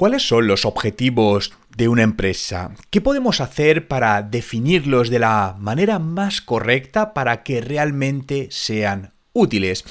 ¿Cuáles son los objetivos de una empresa? ¿Qué podemos hacer para definirlos de la manera más correcta para que realmente sean útiles?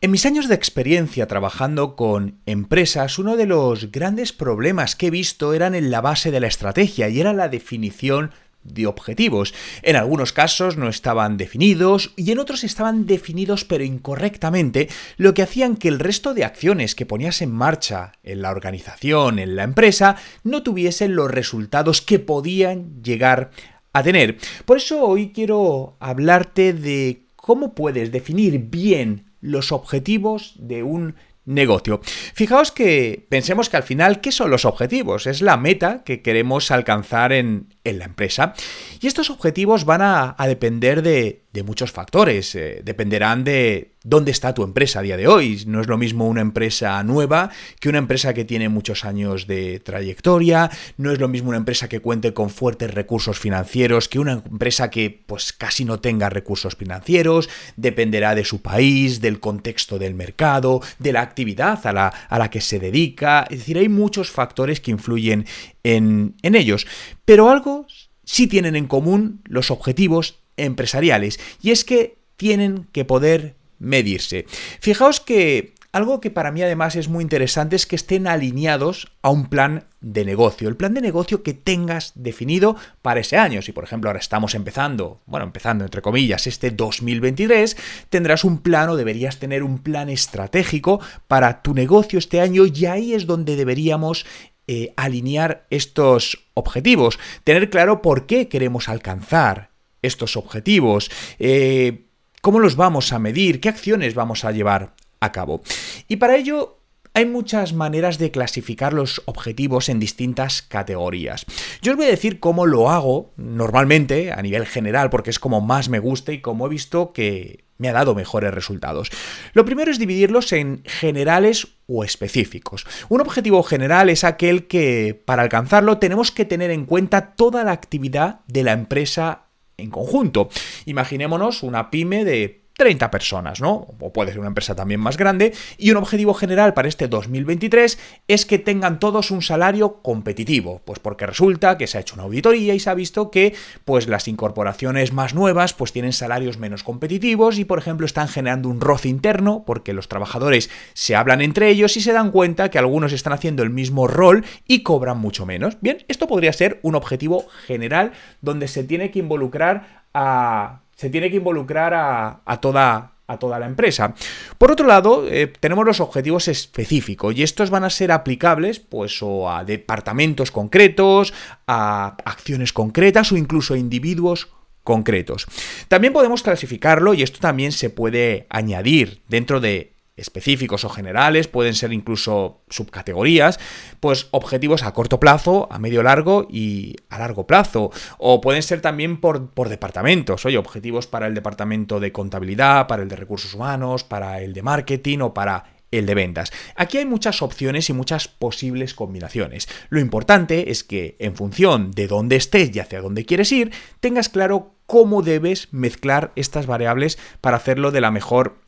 En mis años de experiencia trabajando con empresas, uno de los grandes problemas que he visto eran en la base de la estrategia y era la definición de objetivos. En algunos casos no estaban definidos y en otros estaban definidos pero incorrectamente, lo que hacían que el resto de acciones que ponías en marcha en la organización, en la empresa, no tuviesen los resultados que podían llegar a tener. Por eso hoy quiero hablarte de cómo puedes definir bien los objetivos de un negocio. Fijaos que pensemos que al final, ¿qué son los objetivos? Es la meta que queremos alcanzar en, la empresa. Y estos objetivos van a, depender de, muchos factores. Eh, dependerán de dónde está tu empresa a día de hoy. No es lo mismo una empresa nueva que una empresa que tiene muchos años de trayectoria. No es lo mismo una empresa que cuente con fuertes recursos financieros que una empresa que pues casi no tenga recursos financieros. Dependerá de su país, del contexto del mercado, de la actividad a la, a la que se dedica. Es decir, hay muchos factores que influyen en, en ellos. Pero algo sí tienen en común los objetivos empresariales y es que tienen que poder medirse. Fijaos que algo que para mí además es muy interesante es que estén alineados a un plan de negocio, el plan de negocio que tengas definido para ese año. Si por ejemplo ahora estamos empezando, bueno, empezando entre comillas este 2023, tendrás un plan o deberías tener un plan estratégico para tu negocio este año y ahí es donde deberíamos eh, alinear estos objetivos, tener claro por qué queremos alcanzar estos objetivos, eh, cómo los vamos a medir, qué acciones vamos a llevar a cabo. Y para ello hay muchas maneras de clasificar los objetivos en distintas categorías. Yo os voy a decir cómo lo hago normalmente a nivel general, porque es como más me gusta y como he visto que me ha dado mejores resultados. Lo primero es dividirlos en generales o específicos. Un objetivo general es aquel que, para alcanzarlo, tenemos que tener en cuenta toda la actividad de la empresa en conjunto. Imaginémonos una pyme de 30 personas, ¿no? O puede ser una empresa también más grande. Y un objetivo general para este 2023 es que tengan todos un salario competitivo. Pues porque resulta que se ha hecho una auditoría y se ha visto que pues las incorporaciones más nuevas pues tienen salarios menos competitivos y por ejemplo están generando un roce interno porque los trabajadores se hablan entre ellos y se dan cuenta que algunos están haciendo el mismo rol y cobran mucho menos. Bien, esto podría ser un objetivo general donde se tiene que involucrar a se tiene que involucrar a, toda, la empresa. Por otro lado, eh, tenemos los objetivos específicos y estos van a ser aplicables pues o a departamentos concretos, a acciones concretas o incluso a individuos concretos. También podemos clasificarlo y esto también se puede añadir dentro de específicos o generales, pueden ser incluso subcategorías, pues objetivos a corto plazo, a medio largo y a largo plazo. O pueden ser también por, por, departamentos, oye, objetivos para el departamento de contabilidad, para el de recursos humanos, para el de marketing o para el de ventas. Aquí hay muchas opciones y muchas posibles combinaciones. Lo importante es que en función de dónde estés y hacia dónde quieres ir, tengas claro cómo debes mezclar estas variables para hacerlo de la mejor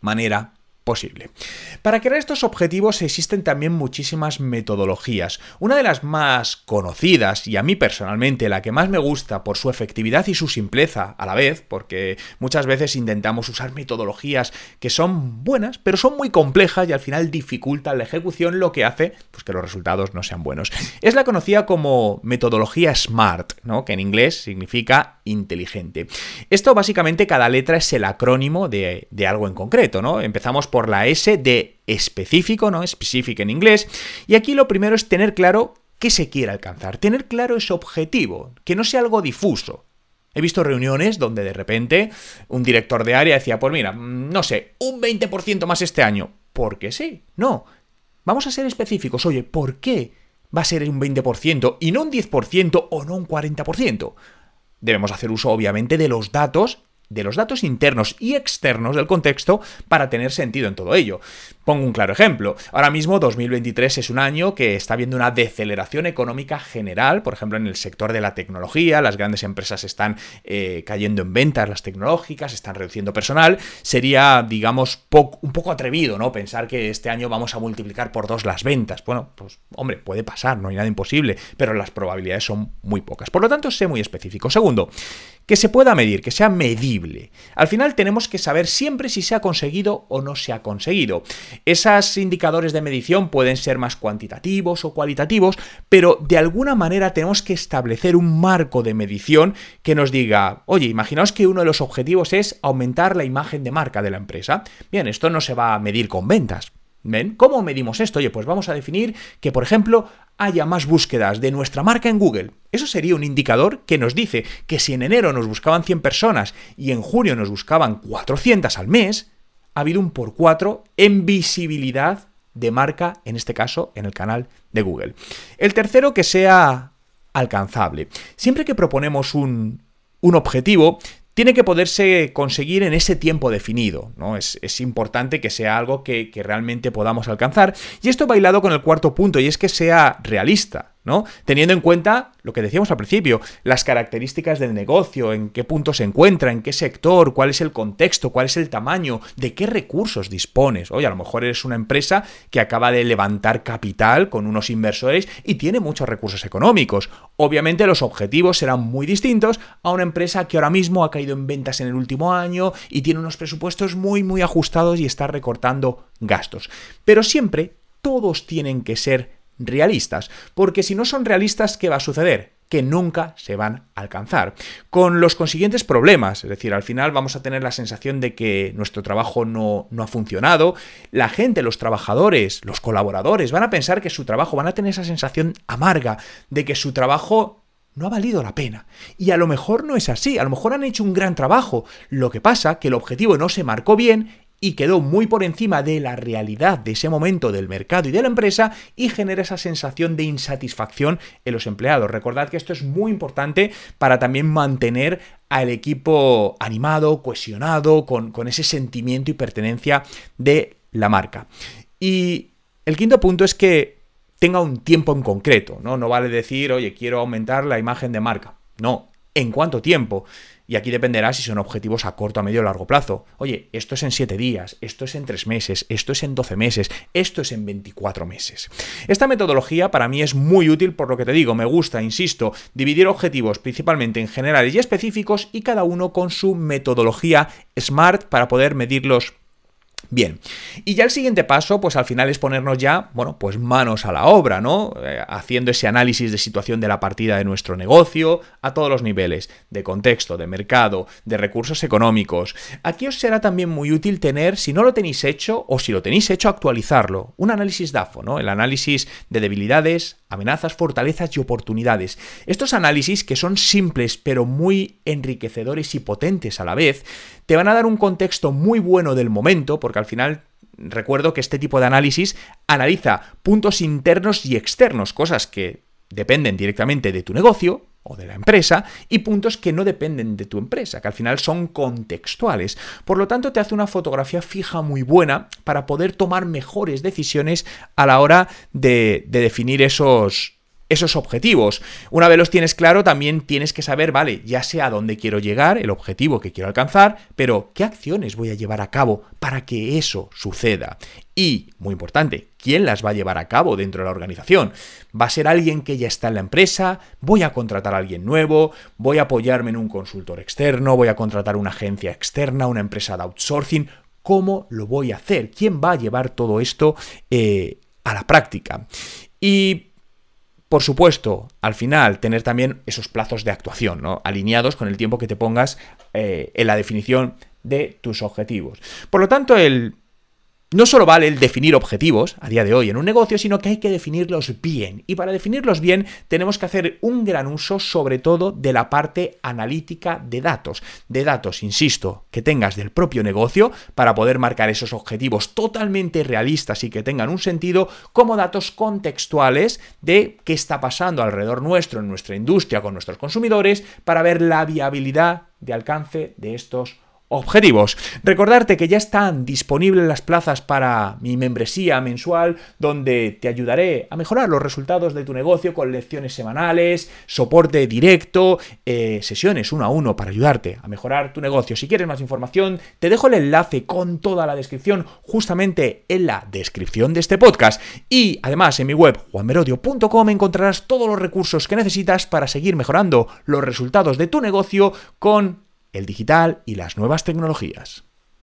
manera posible. Para crear estos objetivos existen también muchísimas metodologías. Una de las más conocidas y a mí personalmente la que más me gusta por su efectividad y su simpleza a la vez, porque muchas veces intentamos usar metodologías que son buenas, pero son muy complejas y al final dificultan la ejecución, lo que hace pues, que los resultados no sean buenos. Es la conocida como metodología SMART, ¿no? que en inglés significa inteligente. Esto básicamente cada letra es el acrónimo de, de algo en concreto, ¿no? Empezamos por por la S de específico, ¿no? Specific en inglés. Y aquí lo primero es tener claro qué se quiere alcanzar, tener claro ese objetivo, que no sea algo difuso. He visto reuniones donde de repente un director de área decía, pues mira, mm, no sé, un 20% más este año. Porque sí, no. Vamos a ser específicos. Oye, ¿por qué va a ser un 20% y no un 10% o no un 40%? Debemos hacer uso, obviamente, de los datos de los datos internos y externos del contexto para tener sentido en todo ello. Pongo un claro ejemplo. Ahora mismo 2023 es un año que está viendo una deceleración económica general, por ejemplo en el sector de la tecnología, las grandes empresas están eh, cayendo en ventas, las tecnológicas, están reduciendo personal. Sería, digamos, un poco atrevido, ¿no? Pensar que este año vamos a multiplicar por dos las ventas. Bueno, pues hombre, puede pasar, no hay nada imposible, pero las probabilidades son muy pocas. Por lo tanto, sé muy específico. Segundo, que se pueda medir, que sea medible. Al final tenemos que saber siempre si se ha conseguido o no se ha conseguido. Esos indicadores de medición pueden ser más cuantitativos o cualitativos, pero de alguna manera tenemos que establecer un marco de medición que nos diga, oye, imaginaos que uno de los objetivos es aumentar la imagen de marca de la empresa. Bien, esto no se va a medir con ventas, ¿Ven? ¿Cómo medimos esto? Oye, pues vamos a definir que, por ejemplo, haya más búsquedas de nuestra marca en Google. Eso sería un indicador que nos dice que si en enero nos buscaban 100 personas y en junio nos buscaban 400 al mes, ha habido un por 4 en visibilidad de marca, en este caso, en el canal de Google. El tercero, que sea alcanzable. Siempre que proponemos un, un objetivo, tiene que poderse conseguir en ese tiempo definido, ¿no? Es, importante que sea algo que, que, realmente podamos alcanzar. Y esto bailado con el cuarto punto, y es que sea realista. ¿No? Teniendo en cuenta lo que decíamos al principio, las características del negocio, en qué punto se encuentra, en qué sector, cuál es el contexto, cuál es el tamaño, de qué recursos dispones. Oye, a lo mejor eres una empresa que acaba de levantar capital con unos inversores y tiene muchos recursos económicos. Obviamente los objetivos serán muy distintos a una empresa que ahora mismo ha caído en ventas en el último año y tiene unos presupuestos muy muy ajustados y está recortando gastos. Pero siempre todos tienen que ser realistas, porque si no son realistas, ¿qué va a suceder? que nunca se van a alcanzar. Con los consiguientes problemas, es decir, al final vamos a tener la sensación de que nuestro trabajo no, no, ha funcionado, la gente, los trabajadores, los colaboradores van a pensar que su trabajo, van a tener esa sensación amarga de que su trabajo no ha valido la pena. Y a lo mejor no es así, a lo mejor han hecho un gran trabajo, lo que pasa que el objetivo no se marcó bien y quedó muy por encima de la realidad de ese momento del mercado y de la empresa y genera esa sensación de insatisfacción en los empleados. Recordad que esto es muy importante para también mantener al equipo animado, cohesionado, con, con ese sentimiento y pertenencia de la marca. Y el quinto punto es que tenga un tiempo en concreto, ¿no? No vale decir, oye, quiero aumentar la imagen de marca. No, ¿en cuánto tiempo? Y aquí dependerá si son objetivos a corto, a medio o largo plazo. Oye, esto es en 7 días, esto es en 3 meses, esto es en 12 meses, esto es en 24 meses. Esta metodología para mí es muy útil por lo que te digo, me gusta, insisto, dividir objetivos principalmente en generales y específicos y cada uno con su metodología SMART para poder medirlos Bien, y ya el siguiente paso, pues al final es ponernos ya, bueno, pues manos a la obra, ¿no? Eh, haciendo ese análisis de situación de la partida de nuestro negocio a todos los niveles, de contexto, de mercado, de recursos económicos. Aquí os será también muy útil tener, si no lo tenéis hecho o si lo tenéis hecho, actualizarlo. Un análisis DAFO, ¿no? El análisis de debilidades, amenazas, fortalezas y oportunidades. Estos análisis, que son simples pero muy enriquecedores y potentes a la vez, te van a dar un contexto muy bueno del momento, porque al final recuerdo que este tipo de análisis analiza puntos internos y externos, cosas que dependen directamente de tu negocio o de la empresa y puntos que no dependen de tu empresa, que al final son contextuales. Por lo tanto, te hace una fotografía fija muy buena para poder tomar mejores decisiones a la hora de, de definir esos, esos objetivos. Una vez los tienes claro, también tienes que saber, vale, ya sé a dónde quiero llegar, el objetivo que quiero alcanzar, pero ¿qué acciones voy a llevar a cabo para que eso suceda? Y, muy importante, ¿quién las va a llevar a cabo dentro de la organización? ¿Va a ser alguien que ya está en la empresa? ¿Voy a contratar a alguien nuevo? ¿Voy a apoyarme en un consultor externo? ¿Voy a contratar una agencia externa, una empresa de outsourcing? ¿Cómo lo voy a hacer? ¿Quién va a llevar todo esto eh, a la práctica? Y por supuesto, al final, tener también esos plazos de actuación, ¿no? Alineados con el tiempo que te pongas eh, en la definición de tus objetivos. Por lo tanto, el no solo vale el definir objetivos a día de hoy en un negocio, sino que hay que definirlos bien. Y para definirlos bien tenemos que hacer un gran uso sobre todo de la parte analítica de datos. De datos, insisto, que tengas del propio negocio para poder marcar esos objetivos totalmente realistas y que tengan un sentido como datos contextuales de qué está pasando alrededor nuestro, en nuestra industria, con nuestros consumidores, para ver la viabilidad de alcance de estos objetivos. Recordarte que ya están disponibles las plazas para mi membresía mensual donde te ayudaré a mejorar los resultados de tu negocio con lecciones semanales, soporte directo, eh, sesiones uno a uno para ayudarte a mejorar tu negocio. Si quieres más información, te dejo el enlace con toda la descripción justamente en la descripción de este podcast. Y además en mi web juanmerodio.com encontrarás todos los recursos que necesitas para seguir mejorando los resultados de tu negocio con el digital y las nuevas tecnologías.